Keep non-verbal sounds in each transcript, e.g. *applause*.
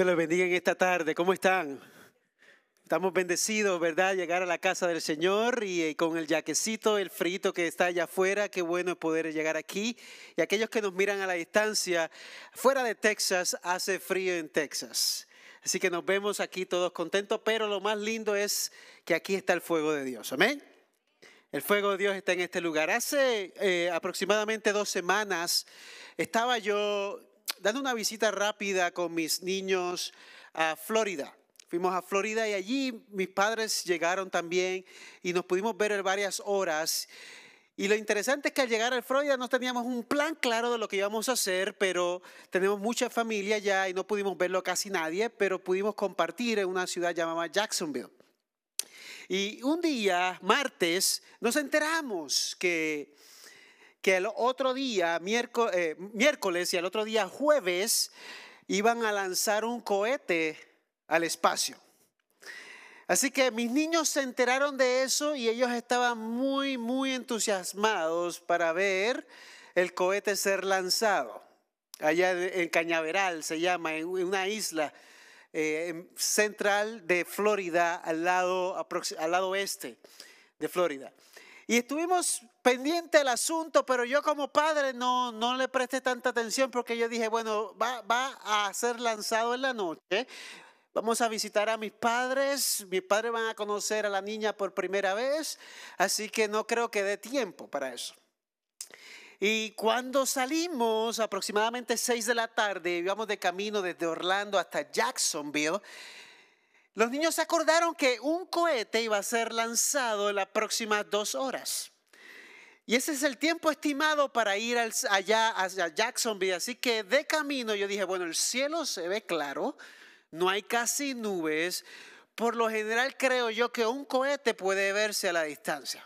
Dios les bendiga en esta tarde. ¿Cómo están? Estamos bendecidos, ¿verdad? Llegar a la casa del Señor y eh, con el yaquecito, el frito que está allá afuera. Qué bueno poder llegar aquí. Y aquellos que nos miran a la distancia, fuera de Texas, hace frío en Texas. Así que nos vemos aquí todos contentos, pero lo más lindo es que aquí está el fuego de Dios. Amén. El fuego de Dios está en este lugar. Hace eh, aproximadamente dos semanas estaba yo dando una visita rápida con mis niños a Florida. Fuimos a Florida y allí mis padres llegaron también y nos pudimos ver varias horas. Y lo interesante es que al llegar a Florida no teníamos un plan claro de lo que íbamos a hacer, pero tenemos mucha familia ya y no pudimos verlo casi nadie, pero pudimos compartir en una ciudad llamada Jacksonville. Y un día, martes, nos enteramos que que el otro día, eh, miércoles, y el otro día jueves, iban a lanzar un cohete al espacio. Así que mis niños se enteraron de eso y ellos estaban muy, muy entusiasmados para ver el cohete ser lanzado. Allá en Cañaveral se llama, en una isla eh, central de Florida, al lado, al lado oeste de Florida. Y estuvimos pendiente del asunto, pero yo como padre no, no le presté tanta atención porque yo dije, bueno, va, va a ser lanzado en la noche. Vamos a visitar a mis padres, mis padres van a conocer a la niña por primera vez, así que no creo que dé tiempo para eso. Y cuando salimos, aproximadamente 6 de la tarde, íbamos de camino desde Orlando hasta Jacksonville, los niños se acordaron que un cohete iba a ser lanzado en las próximas dos horas. Y ese es el tiempo estimado para ir allá a Jacksonville. Así que de camino yo dije, bueno, el cielo se ve claro, no hay casi nubes. Por lo general creo yo que un cohete puede verse a la distancia.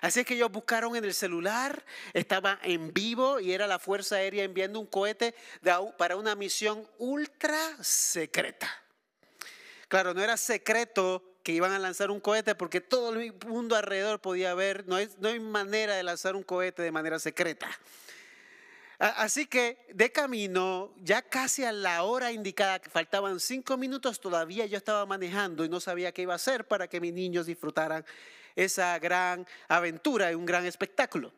Así que ellos buscaron en el celular, estaba en vivo y era la Fuerza Aérea enviando un cohete para una misión ultra secreta. Claro, no era secreto que iban a lanzar un cohete porque todo el mundo alrededor podía ver, no hay, no hay manera de lanzar un cohete de manera secreta. Así que de camino, ya casi a la hora indicada, que faltaban cinco minutos, todavía yo estaba manejando y no sabía qué iba a hacer para que mis niños disfrutaran esa gran aventura y un gran espectáculo.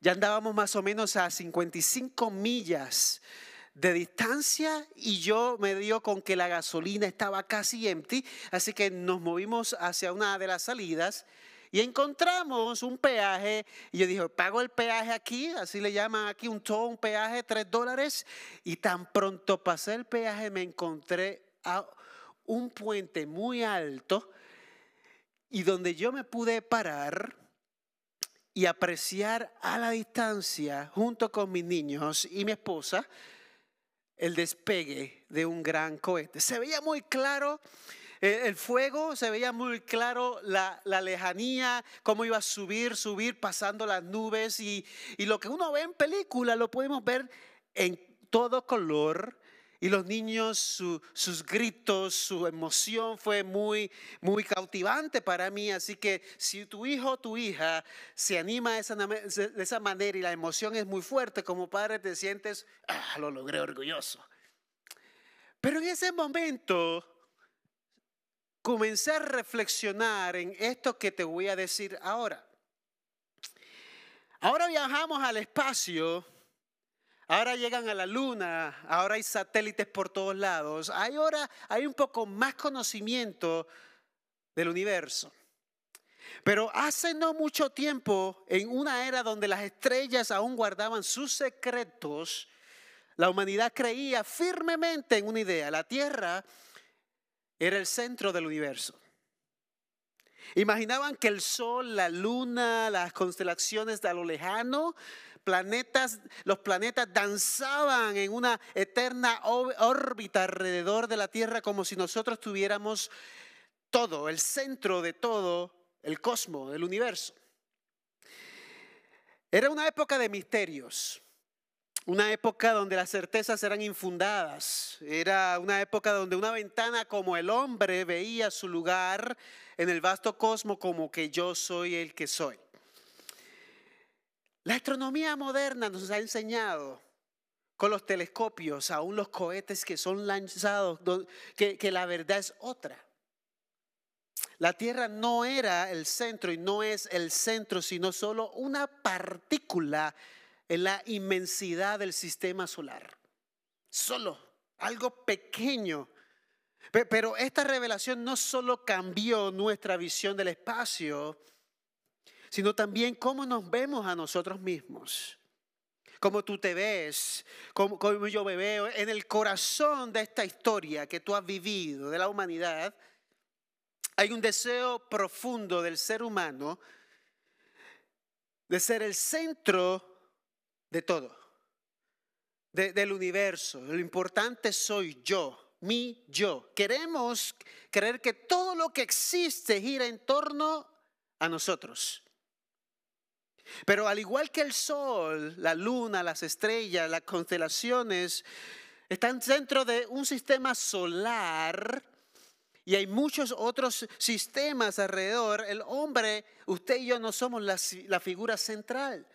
Ya andábamos más o menos a 55 millas de distancia y yo me dio con que la gasolina estaba casi empty, así que nos movimos hacia una de las salidas y encontramos un peaje. Y yo dije, pago el peaje aquí, así le llaman aquí un toll, un peaje, tres dólares. Y tan pronto pasé el peaje me encontré a un puente muy alto y donde yo me pude parar y apreciar a la distancia junto con mis niños y mi esposa el despegue de un gran cohete. Se veía muy claro eh, el fuego, se veía muy claro la, lejanía, cómo iba a subir, subir, pasando las nubes y, y lo que uno ve en película lo podemos ver en todo color y los niños, sus gritos, su emoción fue muy, muy cautivante para mí. Así que si tu hijo o tu hija se anima de esa, de esa manera y la emoción es muy fuerte, como padre te sientes, ah, lo logré orgulloso. Pero en ese momento comencé a reflexionar en esto que te voy a decir ahora. Ahora viajamos al espacio Ahora llegan a la luna, ahora hay satélites por todos lados. Ahora hay un poco más conocimiento del universo. Pero hace no mucho tiempo, en una era donde las estrellas aún guardaban sus secretos, la humanidad creía firmemente en una idea. La Tierra era el centro del universo. Imaginaban que el Sol, la Luna, las constelaciones de a lo lejano planetas, los planetas danzaban en una eterna órbita alrededor de la Tierra como si nosotros tuviéramos todo, el centro de todo el cosmos, el universo. Era una época de misterios, una época donde las certezas eran infundadas, era una época donde una ventana como el hombre veía su lugar en el vasto cosmos como que yo soy el que soy. La astronomía moderna nos ha enseñado con los telescopios, aún los cohetes que son lanzados, que, la verdad es otra. La Tierra no era el centro y no es el centro, sino solo una partícula en la inmensidad del sistema solar. Solo algo pequeño. Pero esta revelación no solo cambió nuestra visión del espacio, sino también cómo nos vemos a nosotros mismos. Cómo tú te ves, cómo, yo me veo en el corazón de esta historia que tú has vivido, de la humanidad hay un deseo profundo del ser humano de ser el centro de todo, del universo. Lo importante soy yo, mi yo. Queremos creer que todo lo que existe gira en torno a nosotros. Pero al igual que el sol, la luna, las estrellas, las constelaciones, están dentro de un sistema solar y hay muchos otros sistemas alrededor, el hombre, usted y yo no somos la, figura central.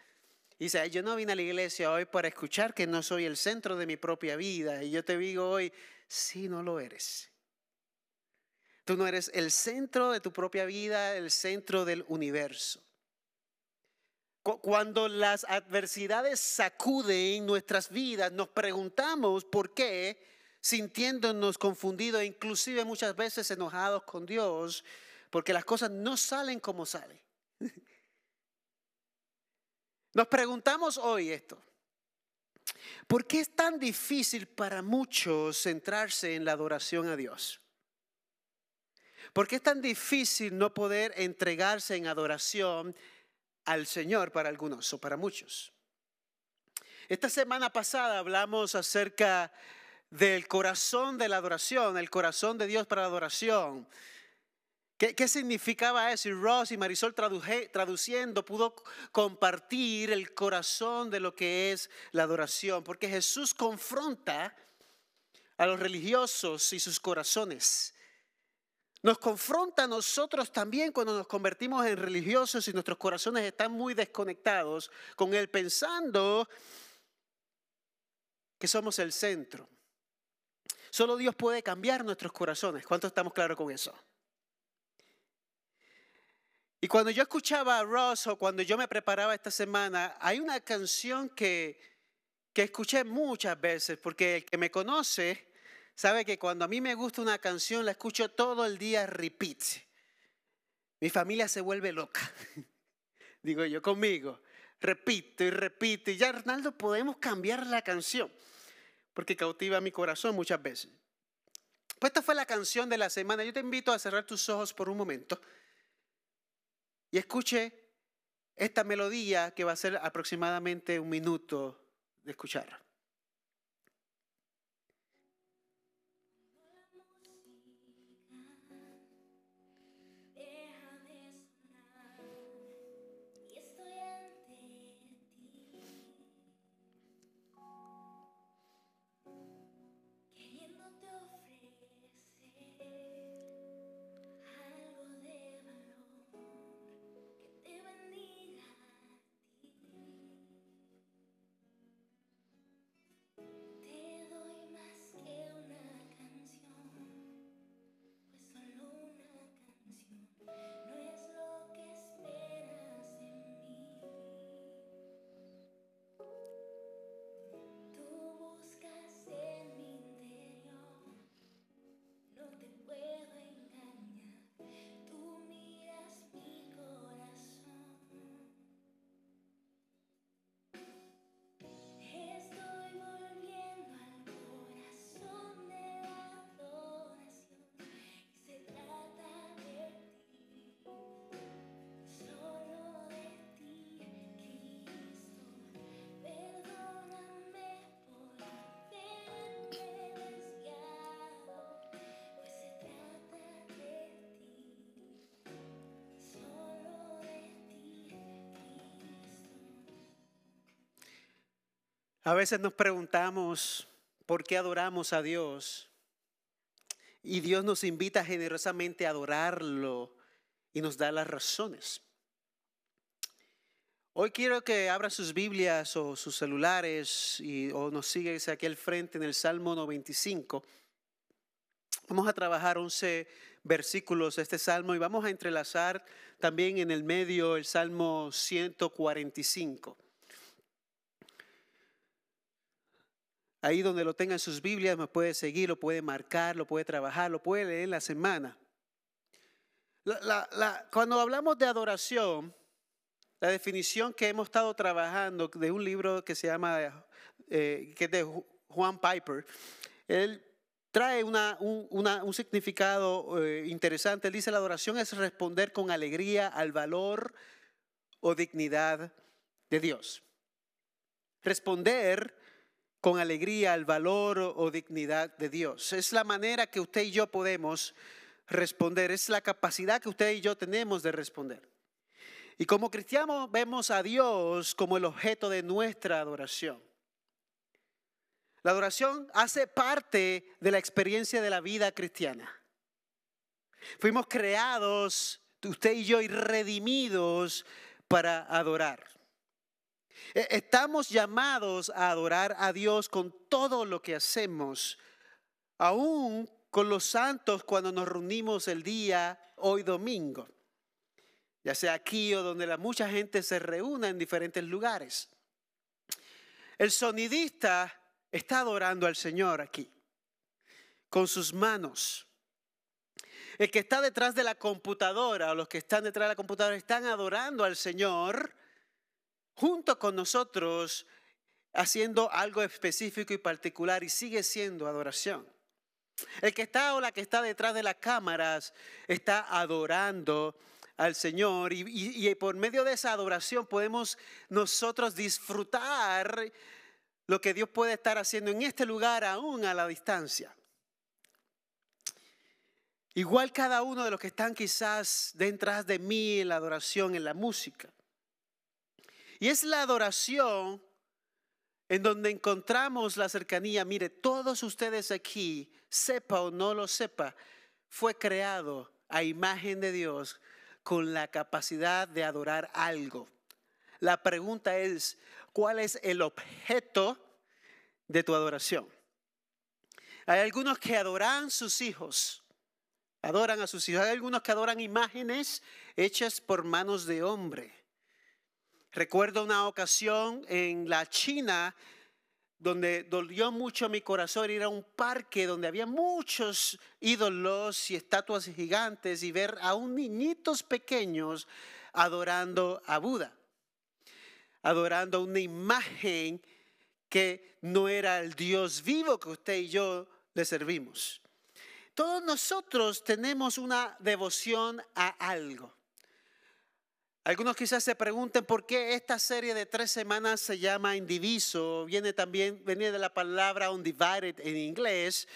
Dice, yo no vine a la iglesia hoy para escuchar que no soy el centro de mi propia vida. Y yo te digo hoy, sí, no lo eres. Tú no eres el centro de tu propia vida, el centro del universo. Cuando las adversidades sacuden nuestras vidas, nos preguntamos por qué sintiéndonos confundidos, inclusive muchas veces enojados con Dios, porque las cosas no salen como salen. *laughs* Nos preguntamos hoy esto. ¿Por qué es tan difícil para muchos centrarse en la adoración a Dios? ¿Por qué es tan difícil no poder entregarse en adoración al Señor para algunos o para muchos? Esta semana pasada hablamos acerca del corazón de la adoración, el corazón de Dios para la adoración. ¿Qué, significaba eso? Y Ross y Marisol traduciendo pudo compartir el corazón de lo que es la adoración, porque Jesús confronta a los religiosos y sus corazones. Nos confronta a nosotros también cuando nos convertimos en religiosos y nuestros corazones están muy desconectados con Él, pensando que somos el centro. Solo Dios puede cambiar nuestros corazones. ¿Cuántos estamos claros con eso? Y cuando yo escuchaba a Ross o cuando yo me preparaba esta semana, hay una canción que, que escuché muchas veces, porque el que me conoce sabe que cuando a mí me gusta una canción la escucho todo el día repeat. Mi familia se vuelve loca. *laughs* Digo yo conmigo, repito y repito. Y ya, Arnaldo, podemos cambiar la canción porque cautiva mi corazón muchas veces. Pues esta fue la canción de la semana. Yo te invito a cerrar tus ojos por un momento y escuche esta melodía que va a ser aproximadamente un minuto de escuchar. A veces nos preguntamos por qué adoramos a Dios y Dios nos invita generosamente a adorarlo y nos da las razones. Hoy quiero que abra sus Biblias o sus celulares y, o nos sigue aquí al frente en el Salmo 95. Vamos a trabajar 11 versículos de este salmo y vamos a entrelazar también en el medio el Salmo 145. Ahí donde lo tenga en sus Biblias, me puede seguir, lo puede marcar, lo puede trabajar, lo puede leer en la semana. cuando hablamos de adoración, la definición que hemos estado trabajando de un libro que se llama, eh, que es de Juan Piper, él trae una, un, significado eh, interesante. Él dice, la adoración es responder con alegría al valor o dignidad de Dios. Responder con alegría al valor o dignidad de Dios. Es la manera que usted y yo podemos responder, es la capacidad que usted y yo tenemos de responder. Y como cristianos vemos a Dios como el objeto de nuestra adoración. La adoración hace parte de la experiencia de la vida cristiana. Fuimos creados, usted y yo, y redimidos para adorar. E, estamos llamados a adorar a Dios con todo lo que hacemos, aún con los santos cuando nos reunimos el día hoy domingo ya sea aquí o donde la mucha gente se reúna en diferentes lugares. El sonidista está adorando al Señor aquí, con sus manos. El que está detrás de la computadora o los que están detrás de la computadora están adorando al Señor junto con nosotros, haciendo algo específico y particular y sigue siendo adoración. El que está o la que está detrás de las cámaras está adorando al Señor y, por medio de esa adoración podemos nosotros disfrutar lo que Dios puede estar haciendo en este lugar aún a la distancia. Igual cada uno de los que están quizás detrás de mí en la adoración, en la música. Y es la adoración en donde encontramos la cercanía. Mire, todos ustedes aquí, sepa o no lo sepa, fue creado a imagen de Dios con la capacidad de adorar algo. La pregunta es, ¿cuál es el objeto de tu adoración? Hay algunos que adoran sus hijos, adoran a sus hijos. Hay algunos que adoran imágenes hechas por manos de hombre. Recuerdo una ocasión en la China donde dolió mucho mi corazón ir a un parque donde había muchos ídolos y estatuas gigantes y ver a un niñitos pequeños adorando a Buda, adorando una imagen que no era el Dios vivo que usted y yo le servimos. Todos nosotros tenemos una devoción a algo. Algunos quizás se pregunten por qué esta serie de tres semanas se llama Indiviso. Viene también, viene de la palabra undivided en inglés,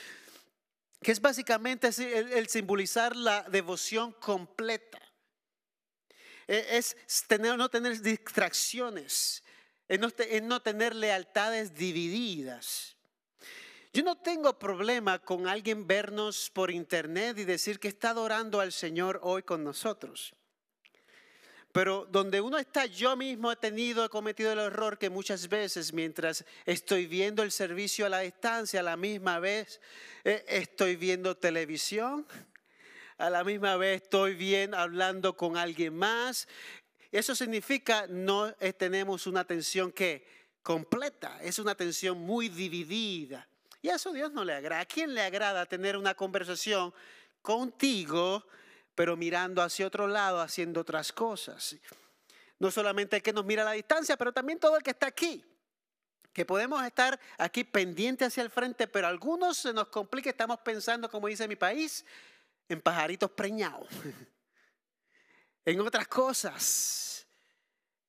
que es básicamente el, simbolizar la devoción completa. E, es tener, no tener distracciones, es no, no tener lealtades divididas. Yo no tengo problema con alguien vernos por internet y decir que está adorando al Señor hoy con nosotros. Pero donde uno está, yo mismo he tenido, he cometido el error que muchas veces mientras estoy viendo el servicio a la distancia, a la misma vez eh, estoy viendo televisión, a la misma vez estoy bien hablando con alguien más. Eso significa no tenemos una atención que completa, es una atención muy dividida. Y a eso Dios no le agrada. ¿A quién le agrada tener una conversación contigo? Pero mirando hacia otro lado, haciendo otras cosas. No solamente el que nos mira a la distancia, pero también todo el que está aquí. Que podemos estar aquí pendientes hacia el frente, pero algunos se nos complica, estamos pensando, como dice mi país, en pajaritos preñados, *laughs* en otras cosas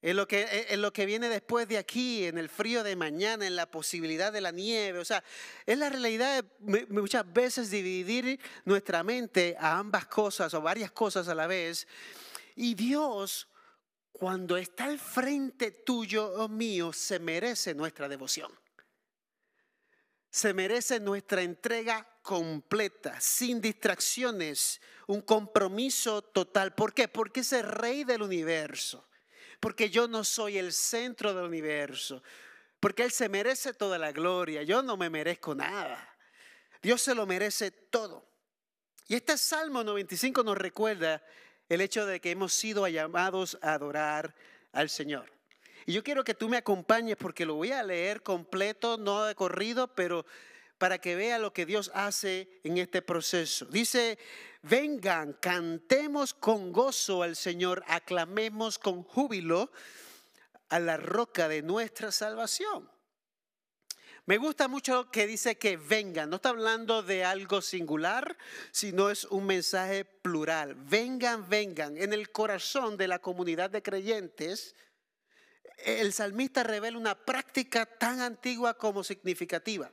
en lo, que, en lo que viene después de aquí, en el frío de mañana, en la posibilidad de la nieve. O sea, es la realidad de muchas veces dividir nuestra mente a ambas cosas o varias cosas a la vez. Y Dios, cuando está al frente tuyo o mío, se merece nuestra devoción. Se merece nuestra entrega completa, sin distracciones, un compromiso total. ¿Por qué? Porque es el rey del universo porque yo no soy el centro del universo, porque Él se merece toda la gloria, yo no me merezco nada. Dios se lo merece todo. Y este Salmo 95 nos recuerda el hecho de que hemos sido llamados a adorar al Señor. Y yo quiero que tú me acompañes porque lo voy a leer completo, no de corrido, pero para que vea lo que Dios hace en este proceso. Dice, vengan, cantemos con gozo al Señor, aclamemos con júbilo a la roca de nuestra salvación. Me gusta mucho que dice que vengan, no está hablando de algo singular, sino es un mensaje plural. Vengan, vengan. En el corazón de la comunidad de creyentes, el salmista revela una práctica tan antigua como significativa.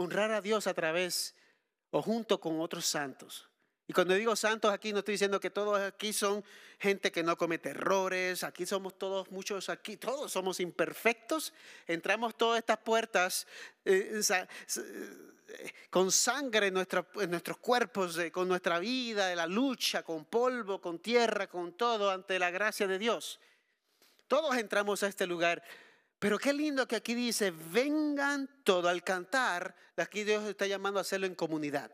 Honrar a Dios a través o junto con otros santos. Y cuando digo santos aquí no estoy diciendo que todos aquí son gente que no comete errores, aquí somos todos, muchos aquí, todos somos imperfectos, entramos todas estas puertas eh, eh, con sangre en, en nuestros cuerpos, con nuestra vida, de la lucha, con polvo, con tierra, con todo, ante la gracia de Dios. Todos entramos a este lugar. Pero qué lindo que aquí dice, vengan todo al cantar. Aquí Dios está llamando a hacerlo en comunidad.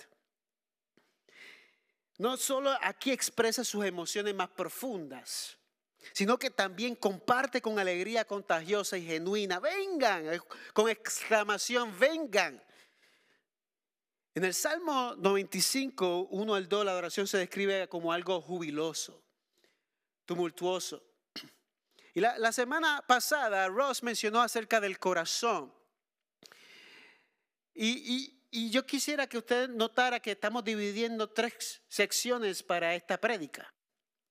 No solo aquí expresa sus emociones más profundas, sino que también comparte con alegría contagiosa y genuina. Vengan, con exclamación, vengan. En el Salmo 95, 1 al 2, la adoración se describe como algo jubiloso, tumultuoso. Y la, semana pasada Ross mencionó acerca del corazón. Y, y, yo quisiera que usted notara que estamos dividiendo tres secciones para esta prédica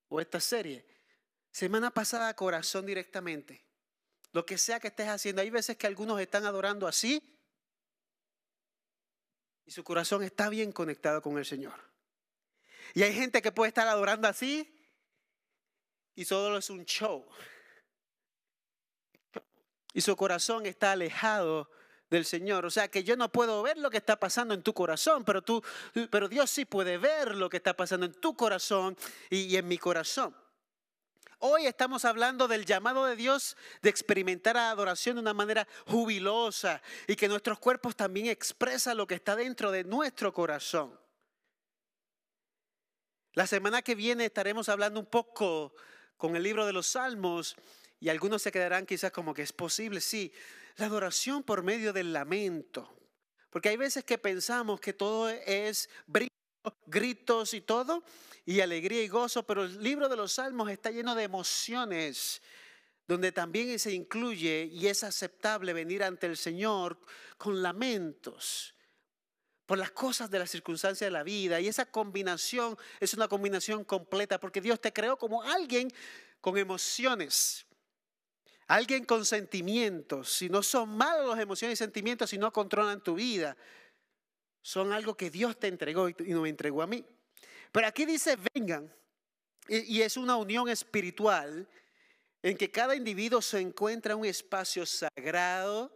o esta serie. Semana pasada corazón directamente. Lo que sea que estés haciendo. Hay veces que algunos están adorando así y su corazón está bien conectado con el Señor. Y hay gente que puede estar adorando así y solo es un show y su corazón está alejado del Señor. O sea que yo no puedo ver lo que está pasando en tu corazón, pero, tú, pero Dios sí puede ver lo que está pasando en tu corazón y, en mi corazón. Hoy estamos hablando del llamado de Dios de experimentar la adoración de una manera jubilosa y que nuestros cuerpos también expresan lo que está dentro de nuestro corazón. La semana que viene estaremos hablando un poco con el libro de los Salmos y algunos se quedarán quizás como que es posible, sí, la adoración por medio del lamento. Porque hay veces que pensamos que todo es gritos y todo, y alegría y gozo, pero el libro de los Salmos está lleno de emociones, donde también se incluye y es aceptable venir ante el Señor con lamentos por las cosas de las circunstancias de la vida. Y esa combinación es una combinación completa, porque Dios te creó como alguien con emociones. Alguien con sentimientos, si no son malos las emociones y sentimientos, si no controlan tu vida, son algo que Dios te entregó y no me entregó a mí. Pero aquí dice, vengan, y, es una unión espiritual en que cada individuo se encuentra en un espacio sagrado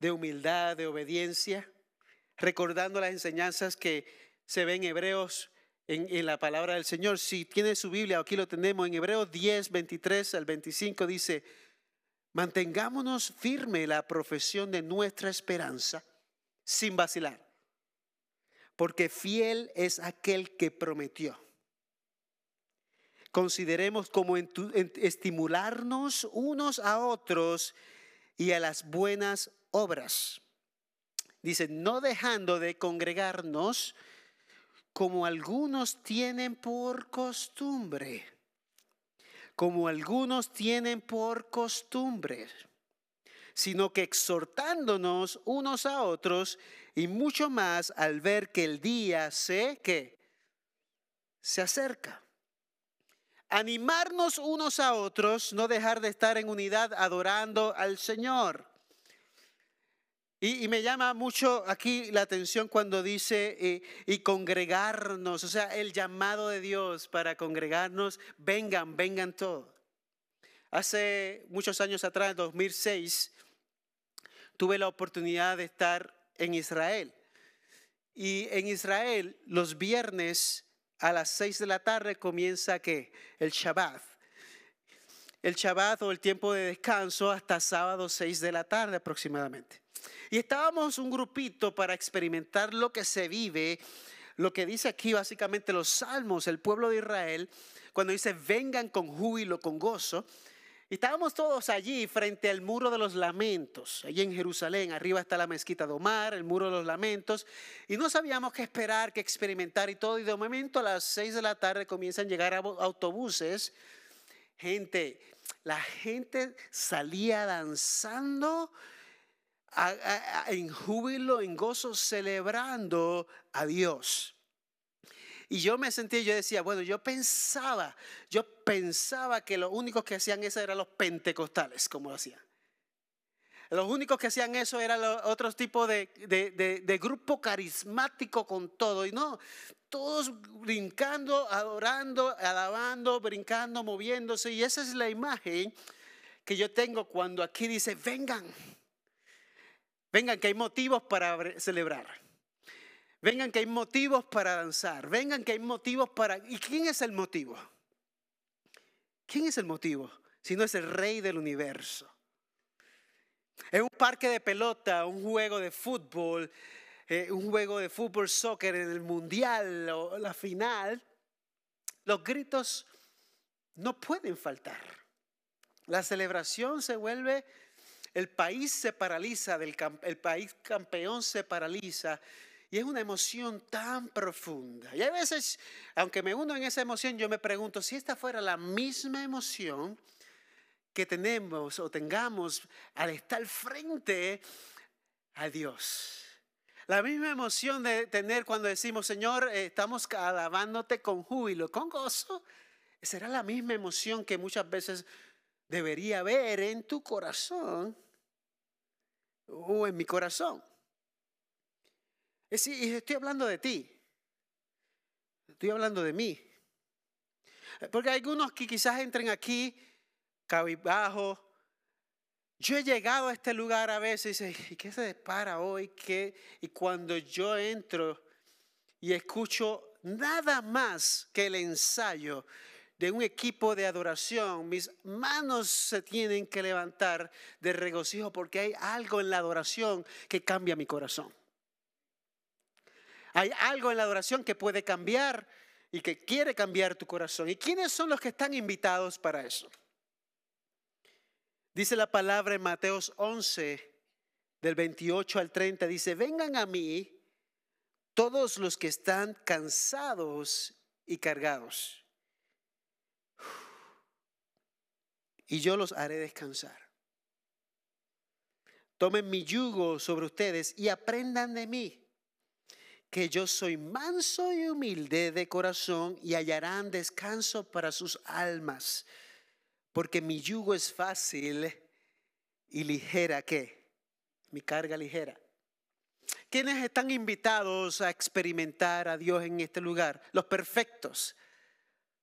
de humildad, de obediencia, recordando las enseñanzas que se ven en Hebreos en, en, la palabra del Señor. Si tiene su Biblia, aquí lo tenemos en Hebreos 10, 23 al 25, dice, Mantengámonos firme la profesión de nuestra esperanza sin vacilar, porque fiel es aquel que prometió. Consideremos como estimularnos unos a otros y a las buenas obras. Dice, no dejando de congregarnos como algunos tienen por costumbre como algunos tienen por costumbre, sino que exhortándonos unos a otros y mucho más al ver que el día se que se acerca. Animarnos unos a otros, no dejar de estar en unidad adorando al Señor. Y, me llama mucho aquí la atención cuando dice eh, y congregarnos, o sea, el llamado de Dios para congregarnos, vengan, vengan todos. Hace muchos años atrás, en 2006, tuve la oportunidad de estar en Israel. Y en Israel, los viernes a las seis de la tarde comienza que el Shabbat. el Shabbat o el tiempo de descanso hasta sábado 6 de la tarde aproximadamente. Y estábamos un grupito para experimentar lo que se vive, lo que dice aquí básicamente los salmos, el pueblo de Israel, cuando dice vengan con júbilo, con gozo. Estábamos todos allí frente al muro de los lamentos, allí en Jerusalén. Arriba está la mezquita de Omar, el muro de los lamentos. Y no sabíamos qué esperar, qué experimentar y todo. Y de momento a las seis de la tarde comienzan a llegar autobuses. Gente, la gente salía danzando en júbilo, en gozo, celebrando a Dios. Y yo me sentía, yo decía, bueno, yo pensaba, yo pensaba que los únicos que hacían eso eran los pentecostales, como lo hacían. Los únicos que hacían eso eran los otros tipos de, de, grupo carismático con todo. Y no, todos brincando, adorando, alabando, brincando, moviéndose. Y esa es la imagen que yo tengo cuando aquí dice, vengan, vengan, que hay motivos para celebrar. Vengan que hay motivos para danzar. Vengan que hay motivos para... ¿Y quién es el motivo? ¿Quién es el motivo? Si no es el rey del universo. En un parque de pelota, un juego de fútbol, eh, un juego de fútbol, soccer en el mundial o la final, los gritos no pueden faltar. La celebración se vuelve, el país se paraliza, el país campeón se paraliza y es una emoción tan profunda. Y a veces, aunque me uno en esa emoción, yo me pregunto si esta fuera la misma emoción que tenemos o tengamos al estar frente a Dios. La misma emoción de tener cuando decimos, Señor, eh, estamos alabándote con júbilo, con gozo. Será la misma emoción que muchas veces debería haber en tu corazón o en mi corazón. Y estoy hablando de ti. Estoy hablando de mí. Porque hay algunos que quizás entren aquí cabizbajo. Yo he llegado a este lugar a veces y dice, ¿y qué se dispara hoy? ¿Qué? Y cuando yo entro y escucho nada más que el ensayo de un equipo de adoración, mis manos se tienen que levantar de regocijo porque hay algo en la adoración que cambia mi corazón. Hay algo en la adoración que puede cambiar y que quiere cambiar tu corazón. ¿Y quiénes son los que están invitados para eso? Dice la palabra en Mateos 11, del 28 al 30, dice, vengan a mí todos los que están cansados y cargados, y yo los haré descansar. Tomen mi yugo sobre ustedes y aprendan de mí que yo soy manso y humilde de corazón y hallarán descanso para sus almas, porque mi yugo es fácil y ligera que mi carga ligera. ¿Quiénes están invitados a experimentar a Dios en este lugar? Los perfectos,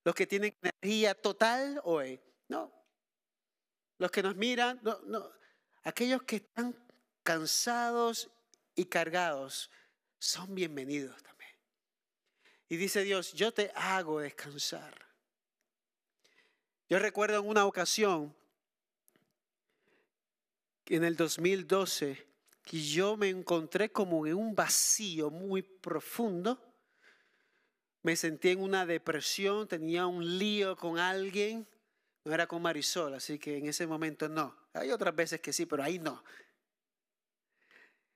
los que tienen energía total hoy, no. Los que nos miran, no, no. Aquellos que están cansados y cargados son bienvenidos también. Y dice Dios, yo te hago descansar. Yo recuerdo en una ocasión, en el 2012, que yo me encontré como en un vacío muy profundo. Me sentí en una depresión, tenía un lío con alguien. No era con Marisol, así que en ese momento no. Hay otras veces que sí, pero ahí no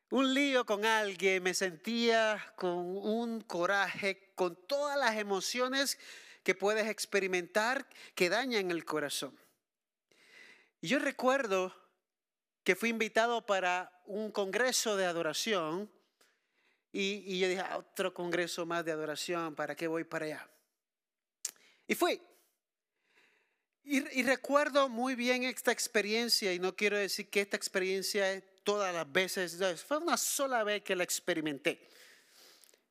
un lío con alguien, me sentía con un coraje, con todas las emociones que puedes experimentar que dañan el corazón. Y yo recuerdo que fui invitado para un congreso de adoración y, yo dije, ah, otro congreso más de adoración, ¿para qué voy para allá? Y fui. Y, y recuerdo muy bien esta experiencia y no quiero decir que esta experiencia es todas las veces, fue una sola vez que la experimenté.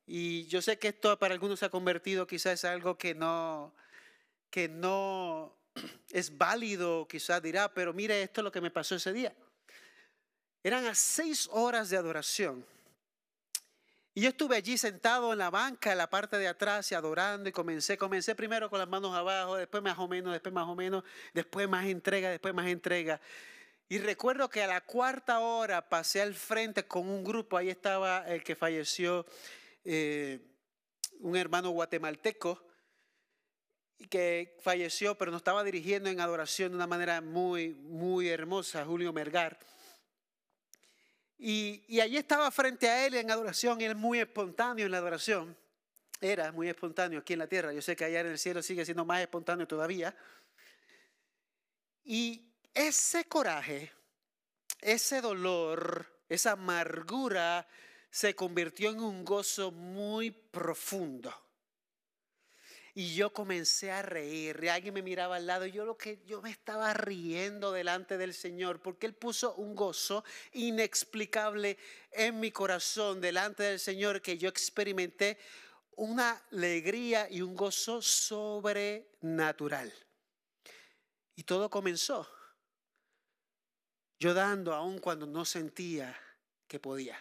Y yo sé que esto para algunos se ha convertido quizás en algo que no, que no *clears throat* es válido, quizás dirá, pero mire esto es lo que me pasó ese día. Eran a seis horas de adoración. Y yo estuve allí sentado en la banca, en la parte de atrás, y adorando, y comencé, comencé primero con las manos abajo, después más o menos, después más o menos, después más entrega, después más entrega. Y recuerdo que a la cuarta hora pasé al frente con un grupo, ahí estaba el que falleció, eh, un hermano guatemalteco, que falleció, pero nos estaba dirigiendo en adoración de una manera muy, muy hermosa, Julio Mergar. Y, allí estaba frente a él en adoración, y él muy espontáneo en la adoración. Era muy espontáneo aquí en la tierra. Yo sé que allá en el cielo sigue siendo más espontáneo todavía. Y ese coraje, ese dolor, esa amargura se convirtió en un gozo muy profundo. Y yo comencé a reír. Y alguien me miraba al lado. Y yo lo que yo me estaba riendo delante del Señor. Porque Él puso un gozo inexplicable en mi corazón delante del Señor. Que yo experimenté una alegría y un gozo sobrenatural. Y todo comenzó. Yo dando aun cuando no sentía que podía.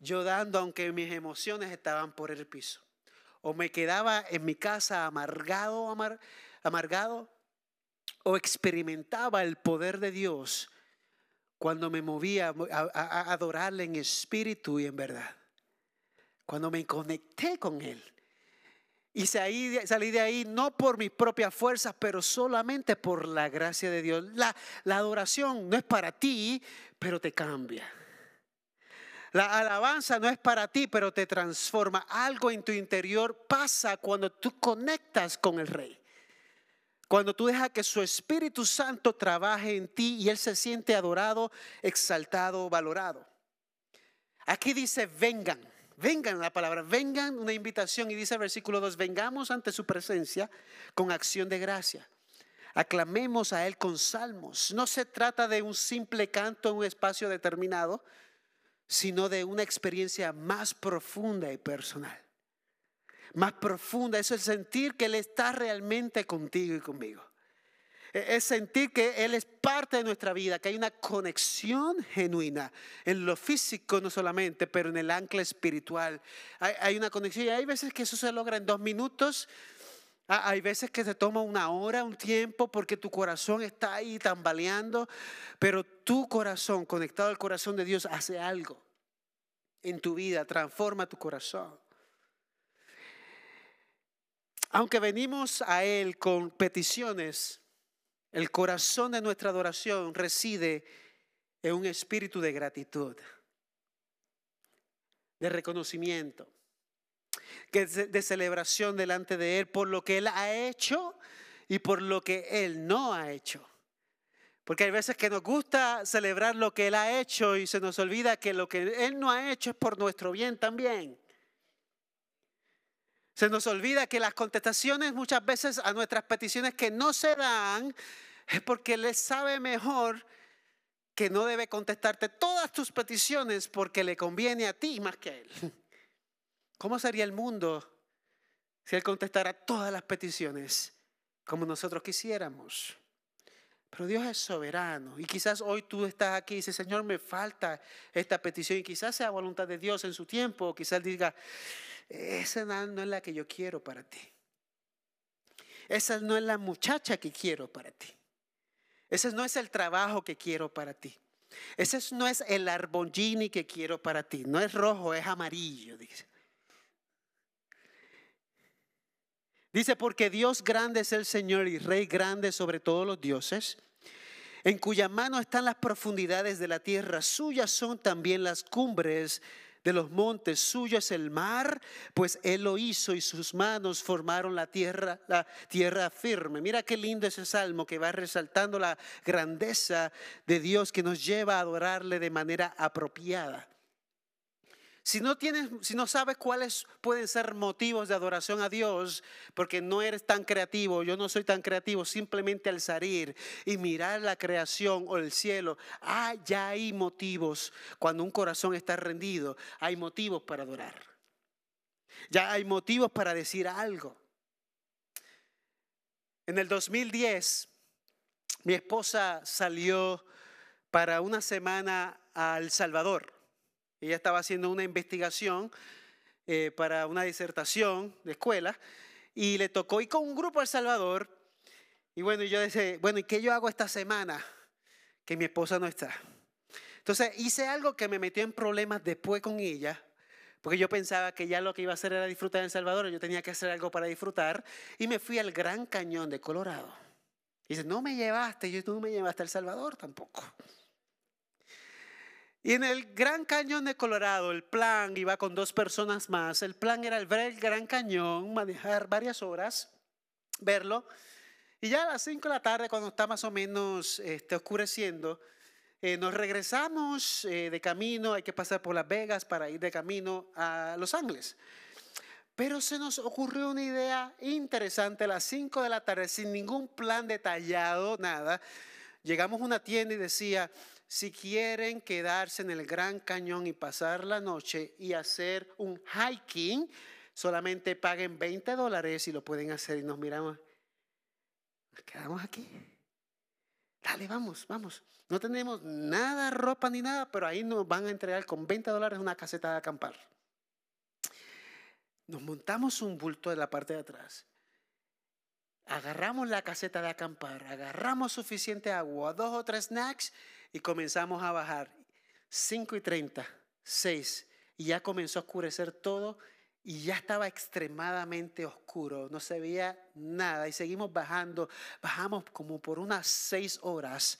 Yo dando aunque mis emociones estaban por el piso o me quedaba en mi casa amargado, amargado, o experimentaba el poder de Dios cuando me movía a, adorarle en espíritu y en verdad. Cuando me conecté con Él. Y salí, de ahí no por mis propias fuerzas, pero solamente por la gracia de Dios. La adoración no es para ti, pero te cambia. La alabanza no es para ti, pero te transforma. Algo en tu interior pasa cuando tú conectas con el Rey. Cuando tú dejas que su Espíritu Santo trabaje en ti y Él se siente adorado, exaltado, valorado. Aquí dice, vengan, vengan la palabra, vengan, una invitación y dice el versículo 2, vengamos ante su presencia con acción de gracia. Aclamemos a Él con salmos. No se trata de un simple canto en un espacio determinado, sino de una experiencia más profunda y personal. Más profunda, es sentir que Él está realmente contigo y conmigo. E-, es sentir que Él es parte de nuestra vida, que hay una conexión genuina en lo físico no solamente, pero en el ancla espiritual. Hay, una conexión y hay veces que eso se logra en dos minutos. Hay veces que se toma una hora, un tiempo, porque tu corazón está ahí tambaleando, pero tu corazón, conectado al corazón de Dios, hace algo en tu vida, transforma tu corazón. Aunque venimos a Él con peticiones, el corazón de nuestra adoración reside en un espíritu de gratitud, de reconocimiento, de celebración delante de Él por lo que Él ha hecho y por lo que Él no ha hecho. Porque hay veces que nos gusta celebrar lo que Él ha hecho y se nos olvida que lo que Él no ha hecho es por nuestro bien también. Se nos olvida que las contestaciones muchas veces a nuestras peticiones que no se dan es porque Él sabe mejor que no debe contestarte todas tus peticiones porque le conviene a ti más que a Él. ¿Cómo sería el mundo si Él contestara todas las peticiones como nosotros quisiéramos? Pero Dios es soberano. Y quizás hoy tú estás aquí y dices, Señor, me falta esta petición. Y quizás sea voluntad de Dios en su tiempo. O quizás diga, esa no es la que yo quiero para ti. Esa no es la muchacha que quiero para ti. Ese no es el trabajo que quiero para ti. Ese no es el arbongini que quiero para ti. No es rojo, es amarillo, dice. Dice, porque Dios grande es el Señor y Rey grande sobre todos los dioses, en cuya mano están las profundidades de la tierra, suyas son también las cumbres de los montes, suyo es el mar, pues Él lo hizo y sus manos formaron la tierra, la tierra firme. Mira qué lindo ese salmo que va resaltando la grandeza de Dios que nos lleva a adorarle de manera apropiada. Si no, tienes, si no sabes cuáles pueden ser motivos de adoración a Dios, porque no eres tan creativo, yo no soy tan creativo, simplemente al salir y mirar la creación o el cielo, ah, ya hay motivos. Cuando un corazón está rendido, hay motivos para adorar. Ya hay motivos para decir algo. En el 2010, mi esposa salió para una semana a El Salvador Ella estaba haciendo una investigación eh, para una disertación de escuela y le tocó ir con un grupo a El Salvador. Y bueno, yo decía, bueno, ¿y qué yo hago esta semana? Que mi esposa no está. Entonces hice algo que me metió en problemas después con ella, porque yo pensaba que ya lo que iba a hacer era disfrutar en El Salvador, yo tenía que hacer algo para disfrutar, y me fui al Gran Cañón de Colorado. Y dice, no me llevaste, yo no me llevaste a El Salvador tampoco. Y en el Gran Cañón de Colorado, el plan iba con dos personas más. El plan era ver el Gran Cañón, manejar varias horas, verlo. Y ya a las 5 de la tarde, cuando está más o menos este, oscureciendo, eh, nos regresamos eh, de camino. Hay que pasar por Las Vegas para ir de camino a Los Ángeles. Pero se nos ocurrió una idea interesante a las 5 de la tarde, sin ningún plan detallado, nada. Llegamos a una tienda y decía, si quieren quedarse en el Gran Cañón y pasar la noche y hacer un hiking, solamente paguen 20 dólares y lo pueden hacer. Y nos miramos, nos quedamos aquí. Dale, vamos, vamos. No tenemos nada, ropa ni nada, pero ahí nos van a entregar con 20 dólares una caseta de acampar. Nos montamos un bulto de la parte de atrás agarramos la caseta de acampar, agarramos suficiente agua, dos o tres snacks y comenzamos a bajar. 5 y 30, 6, y ya comenzó a oscurecer todo y ya estaba extremadamente oscuro, no se veía nada y seguimos bajando, bajamos como por unas 6 horas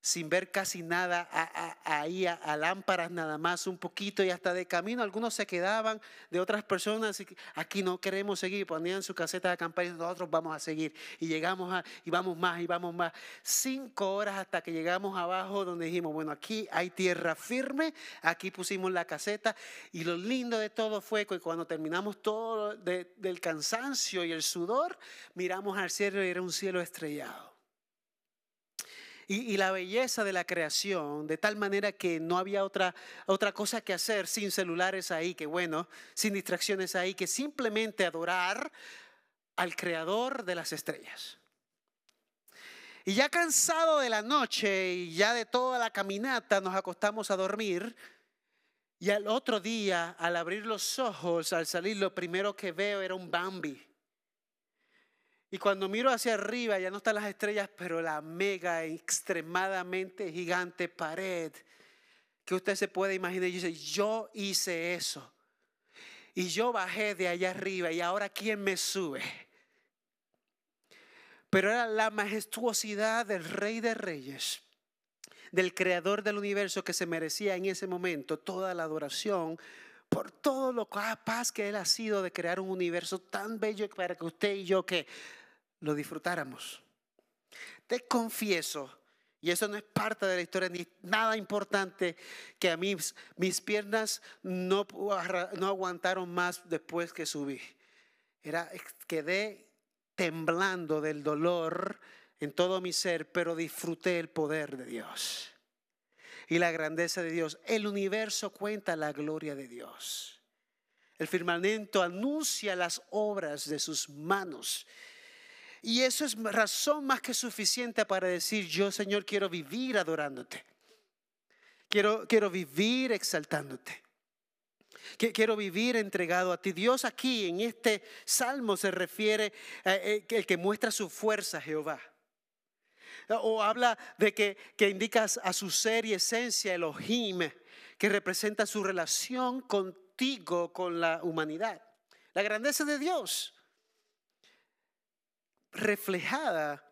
sin ver casi nada, ahí a, lámparas nada más, un poquito y hasta de camino. Algunos se quedaban de otras personas y aquí no queremos seguir, ponían su caseta de acampar y nosotros vamos a seguir. Y llegamos a, y vamos más y vamos más. Cinco horas hasta que llegamos abajo donde dijimos, bueno, aquí hay tierra firme, aquí pusimos la caseta y lo lindo de todo fue que cuando terminamos todo del cansancio y el sudor, miramos al cielo y era un cielo estrellado y, la belleza de la creación, de tal manera que no había otra, otra cosa que hacer sin celulares ahí, que bueno, sin distracciones ahí, que simplemente adorar al creador de las estrellas. Y ya cansado de la noche y ya de toda la caminata, nos acostamos a dormir. Y al otro día, al abrir los ojos, al salir, lo primero que veo era un Bambi. Y cuando miro hacia arriba, ya no están las estrellas, pero la mega, extremadamente gigante pared que usted se puede imaginar. Y dice, yo hice eso. Y yo bajé de allá arriba y ahora ¿quién me sube? Pero era la majestuosidad del rey de reyes, del creador del universo que se merecía en ese momento toda la adoración por todo lo capaz que él ha sido de crear un universo tan bello para que usted y yo que lo disfrutáramos. Te confieso, y eso no es parte de la historia ni nada importante, que a mis piernas no, no aguantaron más después que subí. Era, quedé temblando del dolor en todo mi ser, pero disfruté el poder de Dios y la grandeza de Dios. El universo cuenta la gloria de Dios. El firmamento anuncia las obras de sus manos. Y eso es razón más que suficiente para decir, yo Señor quiero vivir adorándote. Quiero, quiero vivir exaltándote. Quiero vivir entregado a ti. Dios aquí en este salmo se refiere a eh, el que muestra su fuerza, Jehová. O habla de que, que indica a su ser y esencia, Elohim, que representa su relación contigo, con la humanidad. La grandeza de Dios reflejada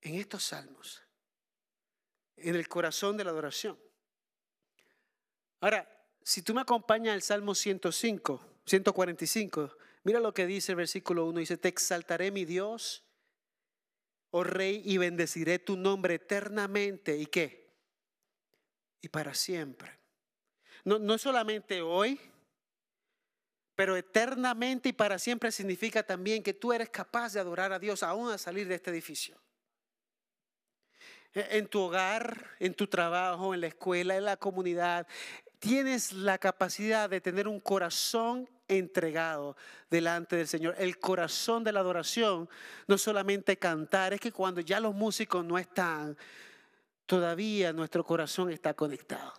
en estos salmos, en el corazón de la adoración. Ahora, si tú me acompañas al Salmo 105, 145, mira lo que dice el versículo 1, dice, te exaltaré mi Dios, oh Rey, y bendeciré tu nombre eternamente. ¿Y qué? Y para siempre. No, no solamente hoy, pero eternamente y para siempre significa también que tú eres capaz de adorar a Dios aún a salir de este edificio. E, en tu hogar, en tu trabajo, en la escuela, en la comunidad, tienes la capacidad de tener un corazón entregado delante del Señor. El corazón de la adoración no solamente cantar, es que cuando ya los músicos no están, todavía nuestro corazón está conectado.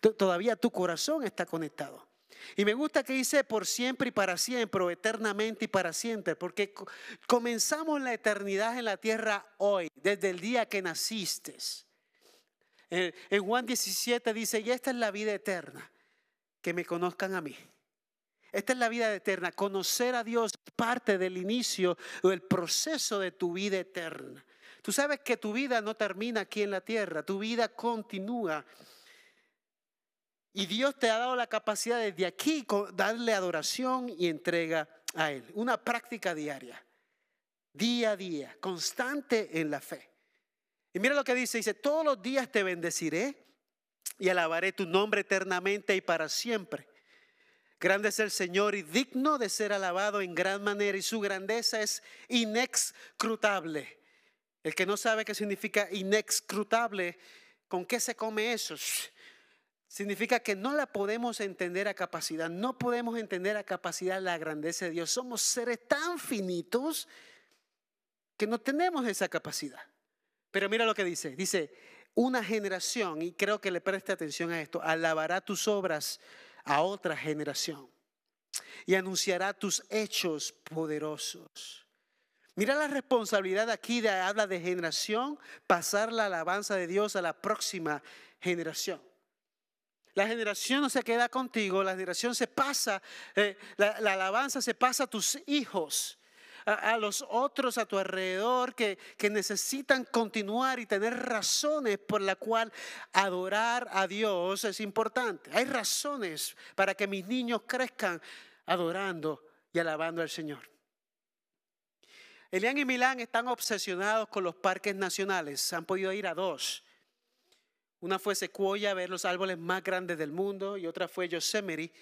Todavía tu corazón está conectado. Y me gusta que dice por siempre y para siempre, o eternamente y para siempre, porque comenzamos la eternidad en la tierra hoy, desde el día que naciste. En Juan 17 dice, y esta es la vida eterna, que me conozcan a mí. Esta es la vida eterna. Conocer a Dios parte del inicio o el proceso de tu vida eterna. Tú sabes que tu vida no termina aquí en la tierra, tu vida continúa y Dios te ha dado la capacidad desde aquí darle adoración y entrega a Él. Una práctica diaria, día a día, constante en la fe. Y mira lo que dice, dice, todos los días te bendeciré y alabaré tu nombre eternamente y para siempre. Grande es el Señor y digno de ser alabado en gran manera y su grandeza es inexcrutable. El que no sabe qué significa inexcrutable, ¿con qué se come eso? Significa que no la podemos entender a capacidad, no podemos entender a capacidad la grandeza de Dios. Somos seres tan finitos que no tenemos esa capacidad. Pero mira lo que dice, dice, una generación, y creo que le preste atención a esto, alabará tus obras a otra generación y anunciará tus hechos poderosos. Mira la responsabilidad aquí de habla de generación, pasar la alabanza de Dios a la próxima generación. La generación no se queda contigo, la generación se pasa, eh, la, alabanza se pasa a tus hijos, a, los otros a tu alrededor que, que, necesitan continuar y tener razones por la cual adorar a Dios es importante. Hay razones para que mis niños crezcan adorando y alabando al Señor. Elian y Milán están obsesionados con los parques nacionales. Han podido ir a dos. Una fue Sequoia, ver los árboles más grandes del mundo, y otra fue Yosemite,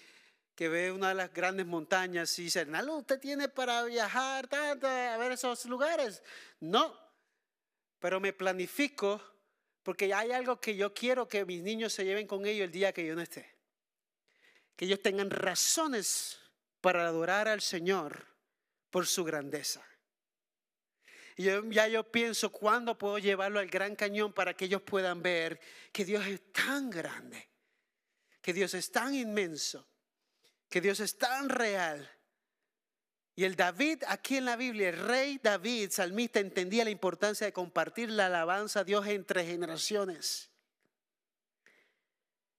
que ve una de las grandes montañas y dice, ¿no usted tiene para viajar a ver esos lugares? No, pero me planifico porque hay algo que yo quiero que mis niños se lleven con ellos el día que yo no esté. Que ellos tengan razones para adorar al Señor por su grandeza. Y ya yo pienso cuándo puedo llevarlo al Gran Cañón para que ellos puedan ver que Dios es tan grande, que Dios es tan inmenso, que Dios es tan real. Y el David, aquí en la Biblia, el rey David, salmista, entendía la importancia de compartir la alabanza a Dios entre generaciones.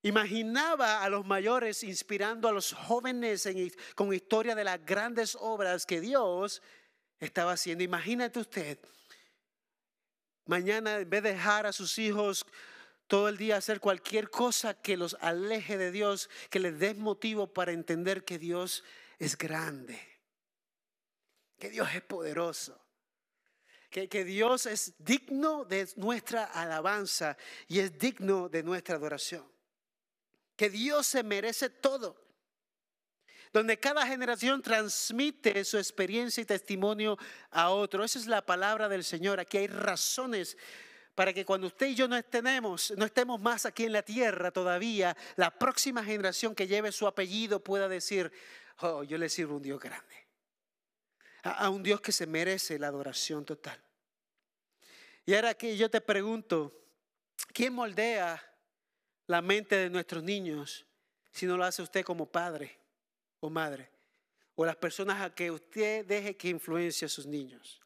Imaginaba a los mayores inspirando a los jóvenes con historia de las grandes obras que Dios estaba haciendo. Imagínate usted, mañana en vez de dejar a sus hijos todo el día hacer cualquier cosa que los aleje de Dios, que les dé motivo para entender que Dios es grande, que Dios es poderoso. Que, que Dios es digno de nuestra alabanza y es digno de nuestra adoración. Que Dios se merece todo donde cada generación transmite su experiencia y testimonio a otro. Esa es la palabra del Señor. Aquí hay razones para que cuando usted y yo no estemos, más aquí en la tierra todavía, la próxima generación que lleve su apellido pueda decir, oh, yo le sirvo a un Dios grande, a un Dios que se merece la adoración total. Y ahora que yo te pregunto, ¿quién moldea la mente de nuestros niños si no lo hace usted como padre? O madre, o las personas a que usted deje que influencie a sus niños.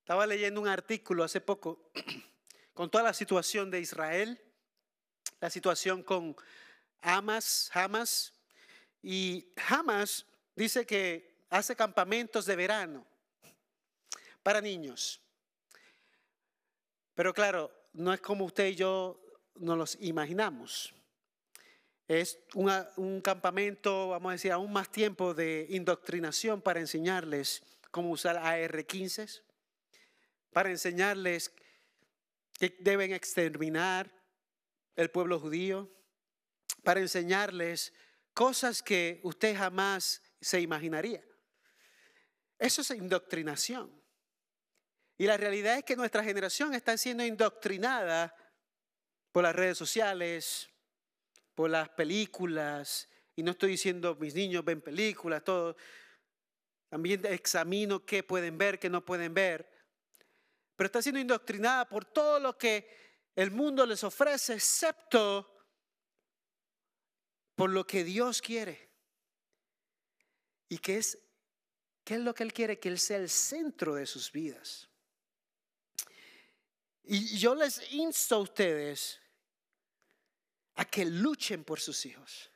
Estaba leyendo un artículo hace poco *clears throat* con toda la situación de Israel, la situación con Hamas, Hamas, y Hamas dice que hace campamentos de verano para niños. Pero claro, no es como usted y yo nos los imaginamos. Es un campamento, vamos a decir, aún más tiempo de indoctrinación para enseñarles cómo usar AR-15, para enseñarles que deben exterminar el pueblo judío, para enseñarles cosas que usted jamás se imaginaría. Eso es indoctrinación. Y la realidad es que nuestra generación está siendo indoctrinada por las redes sociales, por las películas, y no estoy diciendo mis niños ven películas, todo. También examino qué pueden ver, qué no pueden ver. Pero está siendo indoctrinada por todo lo que el mundo les ofrece, excepto por lo que Dios quiere. ¿Y qué es, qué es lo que Él quiere? Que Él sea el centro de sus vidas. Y yo les insto a ustedes a que luchen por sus hijos,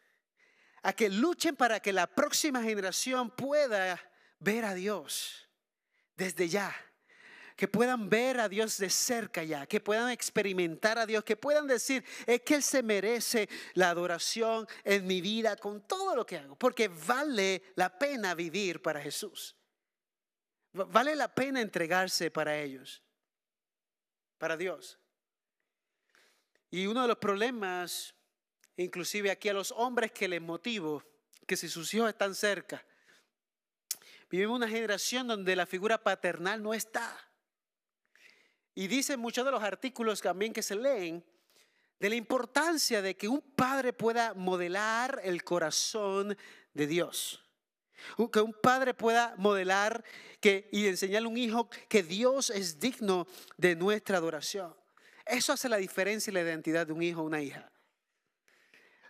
a que luchen para que la próxima generación pueda ver a Dios desde ya, que puedan ver a Dios de cerca ya, que puedan experimentar a Dios, que puedan decir, es que Él se merece la adoración en mi vida con todo lo que hago, porque vale la pena vivir para Jesús. Vale la pena entregarse para ellos, para Dios. Y uno de los problemas, inclusive aquí a los hombres que les motivo, que si sus hijos están cerca, vivimos una generación donde la figura paternal no está. Y dicen muchos de los artículos también que se leen de la importancia de que un padre pueda modelar el corazón de Dios. Que un padre pueda modelar que, y enseñarle a un hijo que Dios es digno de nuestra adoración. Eso hace la diferencia en la identidad de un hijo o una hija.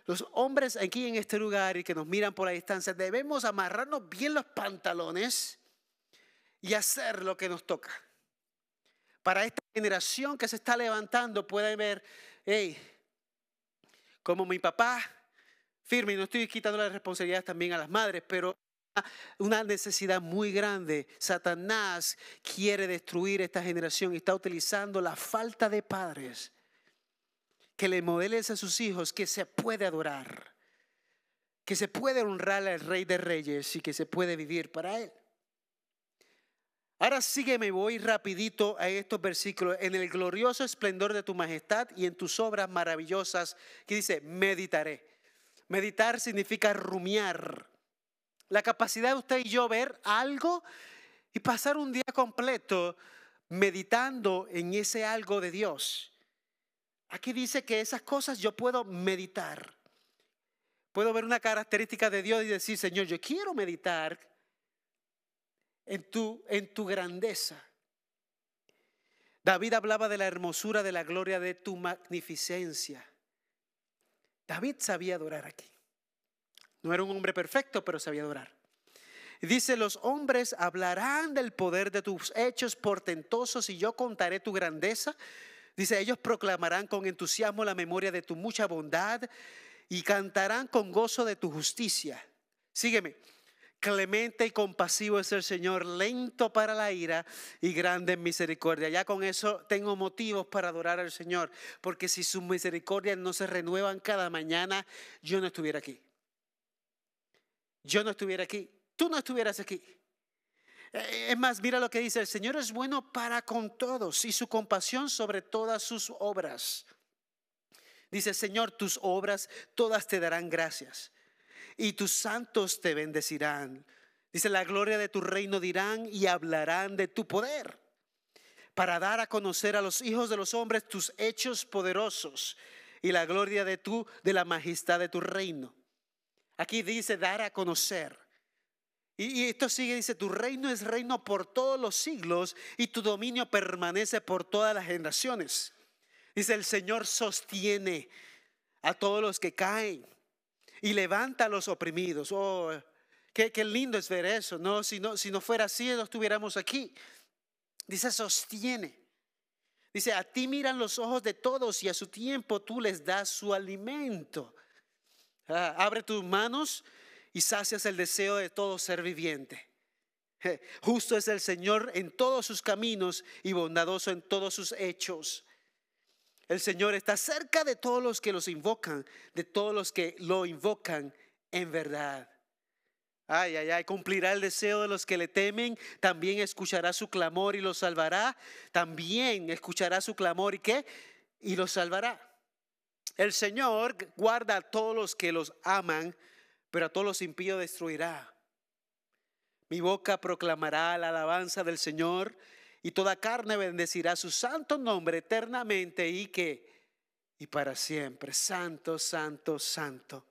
Los hombres aquí en este lugar y que nos miran por la distancia, debemos amarrarnos bien los pantalones y hacer lo que nos toca. Para esta generación que se está levantando pueden ver, hey, como mi papá, firme, y no estoy quitando la responsabilidad también a las madres, pero una necesidad muy grande. Satanás quiere destruir esta generación y está utilizando la falta de padres que le modelen a sus hijos que se puede adorar, que se puede honrar al Rey de Reyes y que se puede vivir para Él. Ahora sígueme, voy rapidito a estos versículos. En el glorioso esplendor de tu majestad y en tus obras maravillosas, que dice, meditaré. Meditar significa rumiar la capacidad de usted y yo ver algo y pasar un día completo meditando en ese algo de Dios. Aquí dice que esas cosas yo puedo meditar. Puedo ver una característica de Dios y decir, Señor, yo quiero meditar en tu, en tu grandeza. David hablaba de la hermosura, de la gloria, de tu magnificencia. David sabía adorar aquí. No era un hombre perfecto, pero sabía adorar. dice, los hombres hablarán del poder de tus hechos portentosos y yo contaré tu grandeza. Dice, ellos proclamarán con entusiasmo la memoria de tu mucha bondad y cantarán con gozo de tu justicia. Sígueme. Clemente y compasivo es el Señor, lento para la ira y grande en misericordia. Ya con eso tengo motivos para adorar al Señor, porque si sus misericordias no se renuevan cada mañana, yo no estuviera aquí yo no estuviera aquí, tú no estuvieras aquí. Eh, es más, mira lo que dice, el Señor es bueno para con todos y su compasión sobre todas sus obras. Dice, Señor, tus obras todas te darán gracias y tus santos te bendecirán. Dice, la gloria de tu reino dirán y hablarán de tu poder para dar a conocer a los hijos de los hombres tus hechos poderosos y la gloria de tu de la majestad de tu reino. Aquí dice dar a conocer. Y, esto sigue, dice, tu reino es reino por todos los siglos y tu dominio permanece por todas las generaciones. Dice, el Señor sostiene a todos los que caen y levanta a los oprimidos. Oh, qué, lindo es ver eso, ¿no? Si, ¿no? si no fuera así, no estuviéramos aquí. Dice, sostiene. Dice, a ti miran los ojos de todos y a su tiempo tú les das su alimento. Ah, abre tus manos y sacias el deseo de todo ser viviente. Justo es el Señor en todos sus caminos y bondadoso en todos sus hechos. El Señor está cerca de todos los que los invocan, de todos los que lo invocan en verdad. Ay, ay, ay, cumplirá el deseo de los que le temen, también escuchará su clamor y los salvará, también escuchará su clamor y qué, y los salvará. El Señor guarda a todos los que los aman, pero a todos los impíos destruirá. Mi boca proclamará la alabanza del Señor y toda carne bendecirá su santo nombre eternamente y que y para siempre. Santo, santo, santo.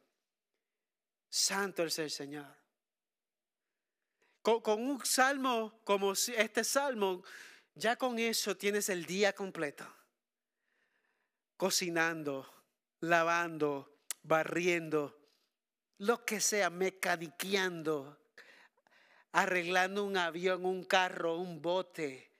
Santo es el Señor. Con, un salmo como este salmo, ya con eso tienes el día completo. Cocinando, lavando, barriendo, lo que sea, mecaniqueando, arreglando un avión, un carro, un bote,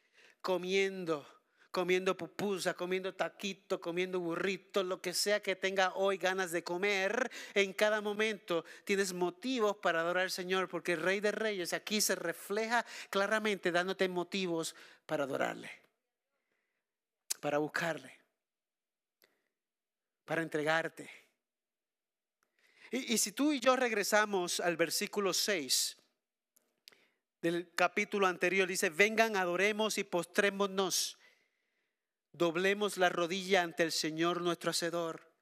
comiendo, comiendo pupusa, comiendo taquito, comiendo burrito, lo que sea que tenga hoy ganas de comer, en cada momento tienes motivos para adorar al Señor, porque el Rey de Reyes aquí se refleja claramente dándote motivos para adorarle, para buscarle, para entregarte. Y, si tú y yo regresamos al versículo 6, del capítulo anterior dice, vengan, adoremos y postrémonos. Doblemos la rodilla ante el Señor nuestro Hacedor,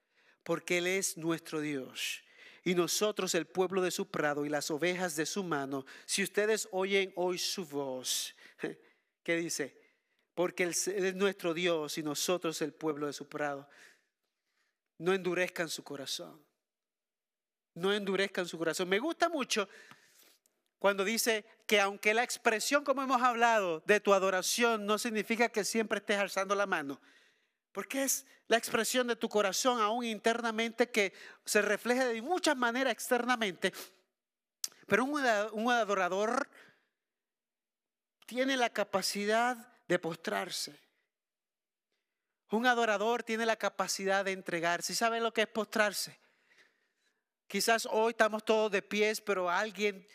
porque Él es nuestro Dios. Y nosotros el pueblo de su prado y las ovejas de su mano. Si ustedes oyen hoy su voz, *laughs* ¿qué dice? Porque Él es nuestro Dios y nosotros el pueblo de su prado. No endurezcan su corazón. No endurezcan su corazón. Me gusta mucho cuando dice que aunque la expresión, como hemos hablado, de tu adoración no significa que siempre estés alzando la mano, porque es la expresión de tu corazón aún internamente que se refleja de muchas maneras externamente. Pero un, adorador tiene la capacidad de postrarse. Un adorador tiene la capacidad de entregarse. ¿Y sabe lo que es postrarse? Quizás hoy estamos todos de pies, pero alguien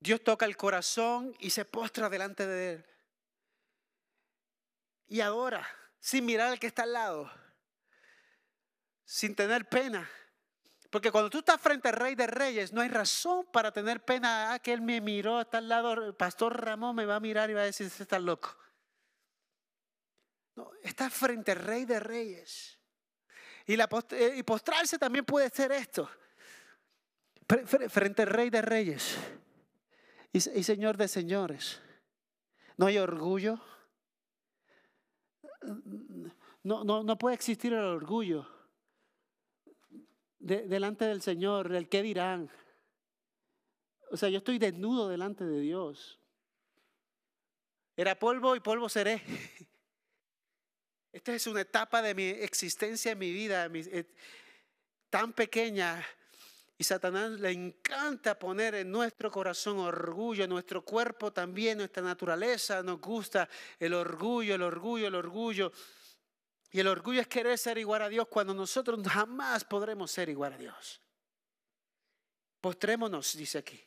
Dios toca el corazón y se postra delante de Él. Y adora, sin mirar al que está al lado, sin tener pena. Porque cuando tú estás frente al Rey de Reyes, no hay razón para tener pena. Ah, que Él me miró, está al lado, el pastor Ramón me va a mirar y va a decir, está loco. No, está frente al Rey de Reyes. Y, la, eh, y postrarse también puede ser esto. Frente al Rey de Reyes y, Señor de señores. No hay orgullo. No, no, no puede existir el orgullo delante del Señor, el qué dirán. O sea, yo estoy desnudo delante de Dios. Era polvo y polvo seré. Esta es una etapa de mi existencia en mi vida, eh, tan pequeña, y Satanás le encanta poner en nuestro corazón orgullo, en nuestro cuerpo también, nuestra naturaleza nos gusta el orgullo, el orgullo, el orgullo. Y el orgullo es querer ser igual a Dios cuando nosotros jamás podremos ser igual a Dios. Postrémonos, dice aquí.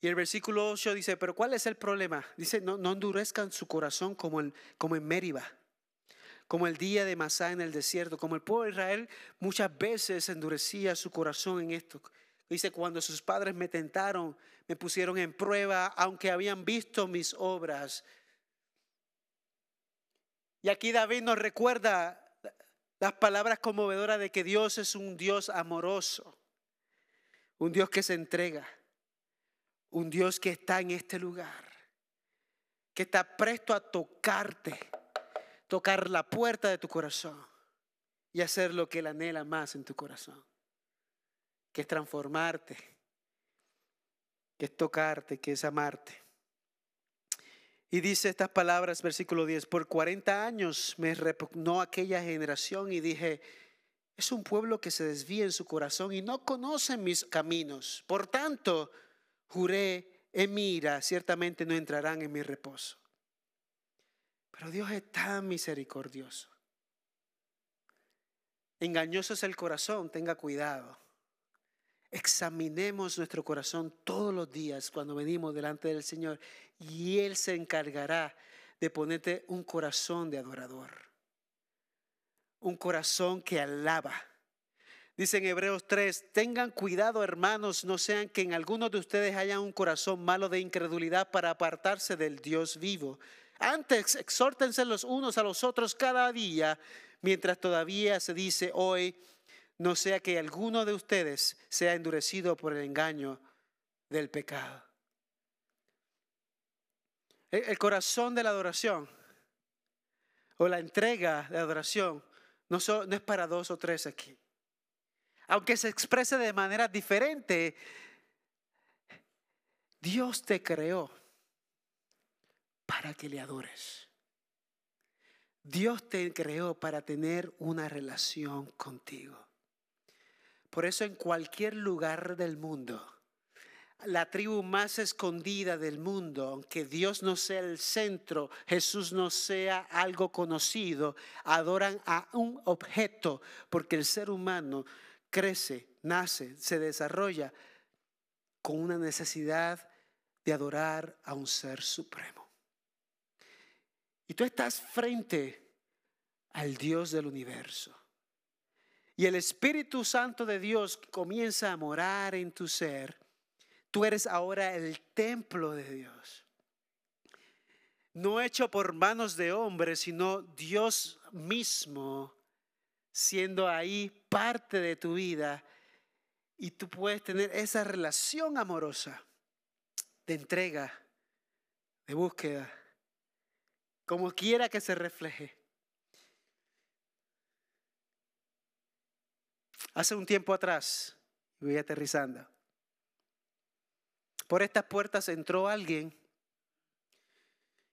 Y el versículo 8 dice, pero ¿cuál es el problema? Dice, no, endurezcan su corazón como, el, como en Mériba como el día de Masá en el desierto, como el pueblo de Israel muchas veces endurecía su corazón en esto. Dice, cuando sus padres me tentaron, me pusieron en prueba, aunque habían visto mis obras. Y aquí David nos recuerda las palabras conmovedoras de que Dios es un Dios amoroso, un Dios que se entrega, un Dios que está en este lugar, que está presto a tocarte tocar la puerta de tu corazón y hacer lo que Él anhela más en tu corazón, que es transformarte, que es tocarte, que es amarte. Y dice estas palabras, versículo 10, por 40 años me repugnó aquella generación y dije, es un pueblo que se desvía en su corazón y no conoce mis caminos. Por tanto, juré en mi ira, ciertamente no entrarán en mi reposo. Pero Dios es tan misericordioso. Engañoso es el corazón, tenga cuidado. Examinemos nuestro corazón todos los días cuando venimos delante del Señor y Él se encargará de ponerte un corazón de adorador. Un corazón que alaba. Dice en Hebreos 3, tengan cuidado hermanos, no sean que en algunos de ustedes haya un corazón malo de incredulidad para apartarse del Dios vivo. Antes, exhórtense los unos a los otros cada día, mientras todavía se dice hoy, no sea que alguno de ustedes sea endurecido por el engaño del pecado. El corazón de la adoración o la entrega de adoración no, no es para dos o tres aquí. Aunque se exprese de manera diferente, Dios te creó para que le adores. Dios te creó para tener una relación contigo. Por eso en cualquier lugar del mundo, la tribu más escondida del mundo, aunque Dios no sea el centro, Jesús no sea algo conocido, adoran a un objeto, porque el ser humano crece, nace, se desarrolla con una necesidad de adorar a un ser supremo. Y tú estás frente al Dios del universo. Y el Espíritu Santo de Dios comienza a morar en tu ser Tú eres ahora el templo de Dios. No hecho por manos de hombres, sino Dios mismo siendo ahí parte de tu vida. Y tú puedes tener esa relación amorosa de entrega, de búsqueda, como quiera que se refleje. Hace un tiempo atrás, voy aterrizando, por estas puertas entró alguien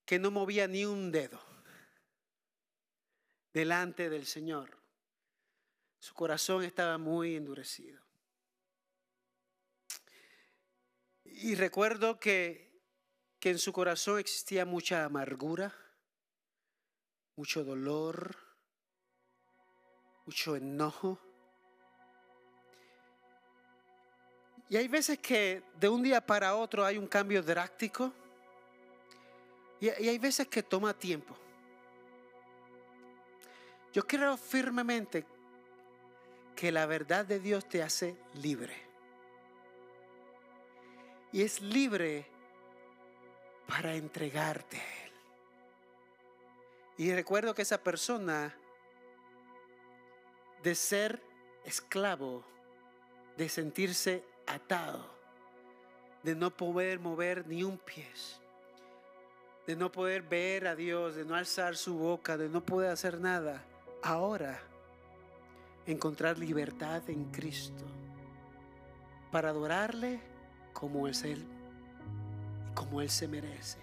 que no movía ni un dedo delante del Señor. Su corazón estaba muy endurecido. Y recuerdo que, que en su corazón existía mucha amargura, mucho dolor, mucho enojo. Y hay veces que de un día para otro hay un cambio drástico. Y, hay veces que toma tiempo. Yo creo firmemente que la verdad de Dios te hace libre. Y es libre para entregarte a Él. Y recuerdo que esa persona, de ser esclavo, de sentirse atado, de no poder mover ni un pie, de no poder ver a Dios, de no alzar su boca, de no poder hacer nada. Ahora, encontrar libertad en Cristo para adorarle como es Él como Él se merece.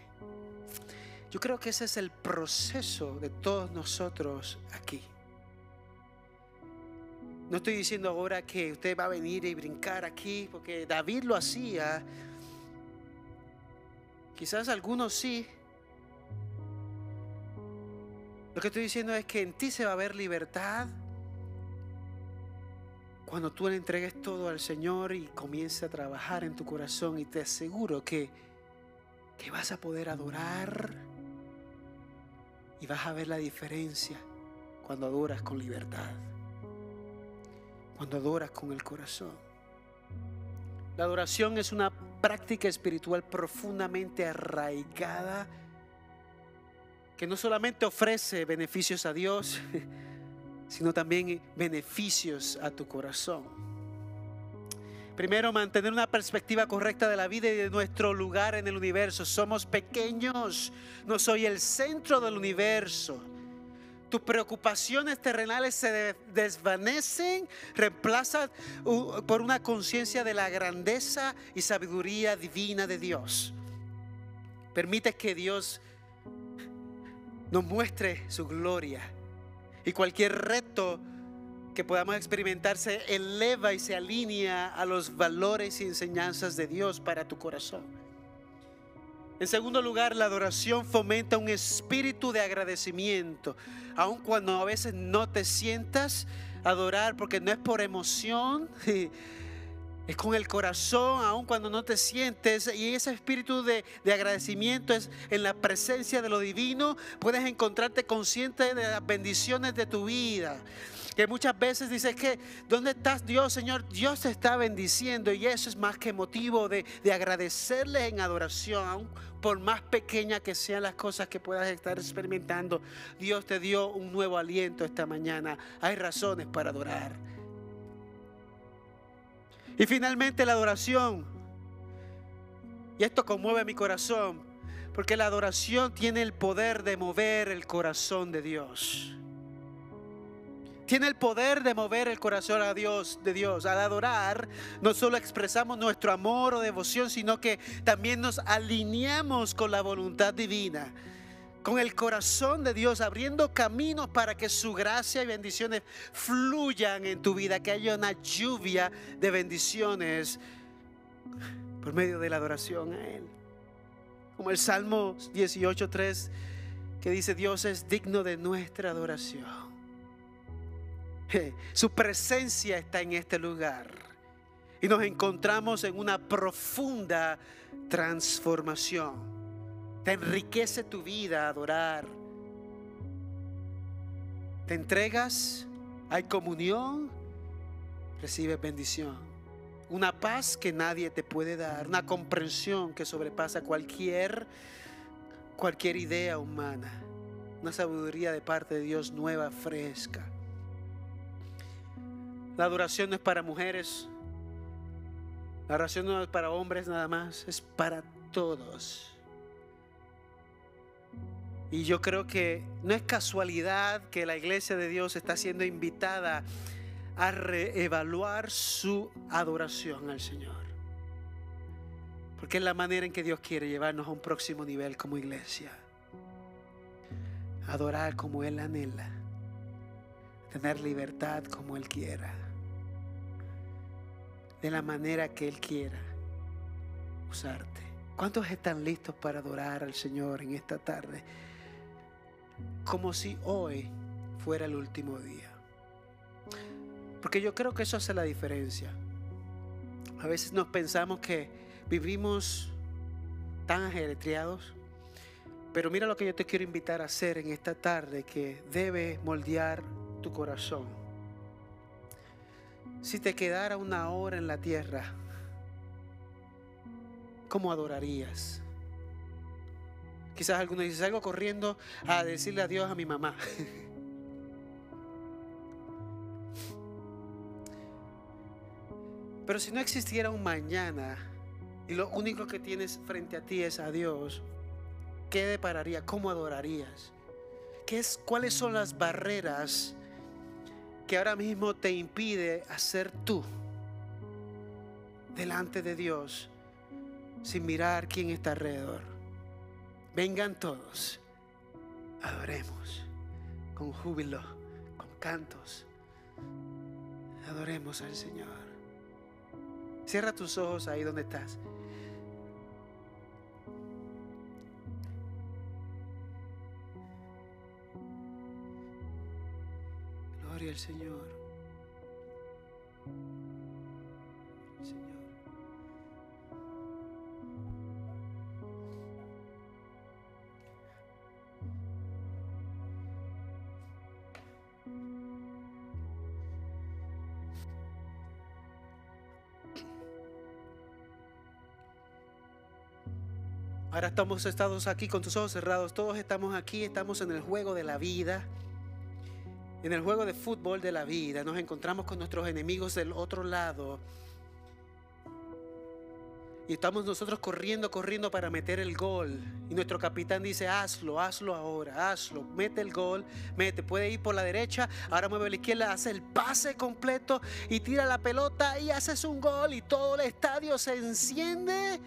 Yo creo que ese es el proceso de todos nosotros aquí. No estoy diciendo ahora que usted va a venir y brincar aquí, porque David lo hacía. Quizás algunos sí. Lo que estoy diciendo es que en ti se va a ver libertad cuando tú le entregues todo al Señor y comience a trabajar en tu corazón y te aseguro que, que vas a poder adorar y vas a ver la diferencia cuando adoras con libertad cuando adoras con el corazón. La adoración es una práctica espiritual profundamente arraigada que no solamente ofrece beneficios a Dios, *laughs* sino también beneficios a tu corazón. Primero, mantener una perspectiva correcta de la vida y de nuestro lugar en el universo. Somos pequeños, no soy el centro del universo. Tus preocupaciones terrenales se desvanecen, reemplazan por una conciencia de la grandeza y sabiduría divina de Dios. Permite que Dios nos muestre su gloria y cualquier reto que podamos experimentar se eleva y se alinea a los valores y enseñanzas de Dios para tu corazón. En segundo lugar, la adoración fomenta un espíritu de agradecimiento, aun cuando a veces no te sientas adorar porque no es por emoción. *laughs* Es con el corazón, aun cuando no te sientes. Y ese espíritu de, de, agradecimiento es en la presencia de lo divino. Puedes encontrarte consciente de las bendiciones de tu vida. Que muchas veces dices que, ¿dónde estás Dios, Señor? Dios te está bendiciendo y eso es más que motivo de, agradecerle en adoración, por más pequeña que sean las cosas que puedas estar experimentando. Dios te dio un nuevo aliento esta mañana. Hay razones para adorar. Y finalmente la adoración. Y esto conmueve mi corazón, porque la adoración tiene el poder de mover el corazón de Dios tiene el poder de mover el corazón a Dios, de Dios. Al adorar, no solo expresamos nuestro amor o devoción, sino que también nos alineamos con la voluntad divina. Con el corazón de Dios, abriendo caminos para que su gracia y bendiciones fluyan en tu vida, que haya una lluvia de bendiciones por medio de la adoración a Él. Como el Salmo 18.3 que dice, Dios es digno de nuestra adoración. Su presencia está en este lugar y nos encontramos en una profunda transformación. Te enriquece tu vida adorar. Te entregas, hay comunión, recibes bendición. Una paz que nadie te puede dar, una comprensión que sobrepasa cualquier cualquier idea humana. Una sabiduría de parte de Dios nueva, fresca. La adoración no es para mujeres. La adoración no es para hombres nada más, es para todos. Y yo creo que no es casualidad que la iglesia de Dios está siendo invitada a reevaluar su adoración al Señor. Porque es la manera en que Dios quiere llevarnos a un próximo nivel como iglesia. Adorar como Él anhela. Tener libertad como Él quiera. De la manera que Él quiera usarte. ¿Cuántos están listos para adorar al Señor en esta tarde? Como si hoy fuera el último día. Porque yo creo que eso hace la diferencia. A veces nos pensamos que vivimos tan ajetreados, pero mira lo que yo te quiero invitar a hacer en esta tarde que debe moldear tu corazón. Si te quedara una hora en la tierra, ¿cómo adorarías? Quizás algunos dicen, salgo corriendo a decirle adiós a mi mamá. *laughs* Pero si no existiera un mañana y lo único que tienes frente a ti es a Dios, ¿qué depararía? ¿Cómo adorarías? ¿Qué es, ¿Cuáles son las barreras que ahora mismo te impide hacer tú delante de Dios sin mirar quién está alrededor? Vengan todos, adoremos con júbilo, con cantos. Adoremos al Señor. Cierra tus ojos ahí donde estás. Gloria al Señor. Ahora estamos estados aquí con tus ojos cerrados. Todos estamos aquí, estamos en el juego de la vida. En el juego de fútbol de la vida. Nos encontramos con nuestros enemigos del otro lado. Y estamos nosotros corriendo, corriendo para meter el gol. Y nuestro capitán dice, hazlo, hazlo ahora, hazlo. Mete el gol, mete. Puede ir por la derecha, ahora mueve a la izquierda, hace el pase completo y tira la pelota y haces un gol y todo el estadio se enciende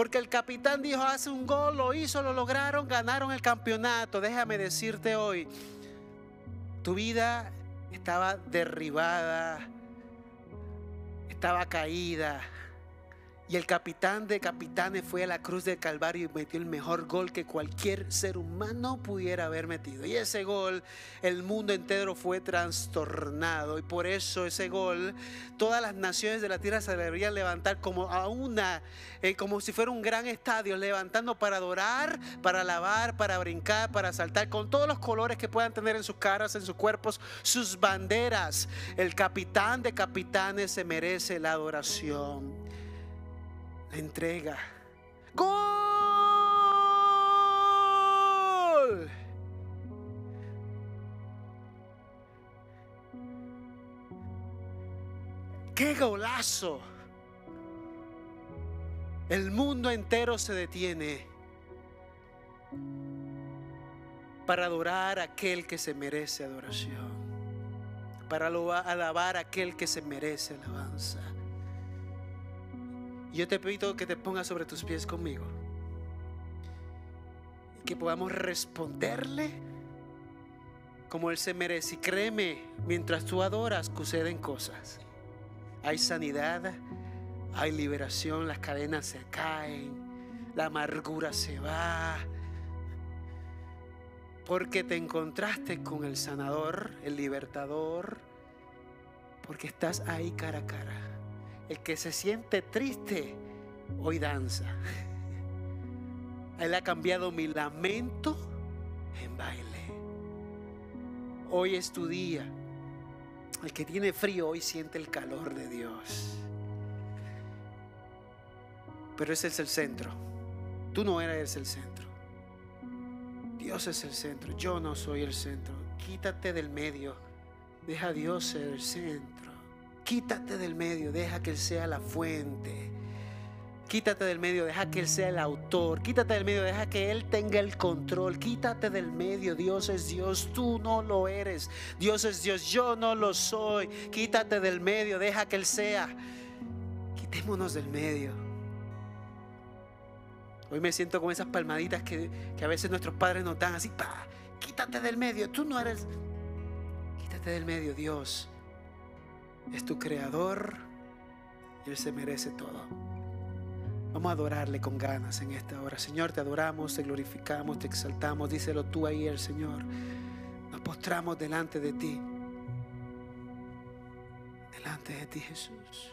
porque el capitán dijo, hace un gol, lo hizo, lo lograron, ganaron el campeonato. Déjame decirte hoy, tu vida estaba derribada, estaba caída, y el capitán de capitanes fue a la cruz del Calvario y metió el mejor gol que cualquier ser humano pudiera haber metido. Y ese gol, el mundo entero fue trastornado. Y por eso ese gol, todas las naciones de la tierra se deberían levantar como a una, eh, como si fuera un gran estadio, levantando para adorar, para alabar, para brincar, para saltar, con todos los colores que puedan tener en sus caras, en sus cuerpos, sus banderas. El capitán de capitanes se merece la adoración la entrega. ¡Gol! ¡Qué golazo! El mundo entero se detiene para adorar a aquel que se merece adoración, para alabar a aquel que se merece alabanza. Yo te pido que te pongas sobre tus pies conmigo. que podamos responderle como Él se merece. Y créeme, mientras tú adoras, suceden cosas. Hay sanidad, hay liberación, las cadenas se caen, la amargura se va. Porque te encontraste con el sanador, el libertador, porque estás ahí cara a cara. El que se siente triste, hoy danza. Él ha cambiado mi lamento en baile. Hoy es tu día. El que tiene frío hoy siente el calor de Dios. Pero ese es el centro. Tú no eres el centro. Dios es el centro. Yo no soy el centro. Quítate del medio. Deja a Dios ser el centro. Quítate del medio. Deja que Él sea la fuente. Quítate del medio, deja que Él sea el autor. Quítate del medio, deja que Él tenga el control. Quítate del medio, Dios es Dios, tú no lo eres. Dios es Dios, yo no lo soy. Quítate del medio, deja que Él sea. Quitémonos del medio. Hoy me siento con esas palmaditas que, a veces nuestros padres nos dan así. Pa, quítate del medio, tú no eres. Quítate del medio, Dios es tu creador y Él se merece todo. Vamos a adorarle con ganas en esta hora. Señor, te adoramos, te glorificamos, te exaltamos. Díselo tú ahí, el Señor. Nos postramos delante de ti. Delante de ti, Jesús.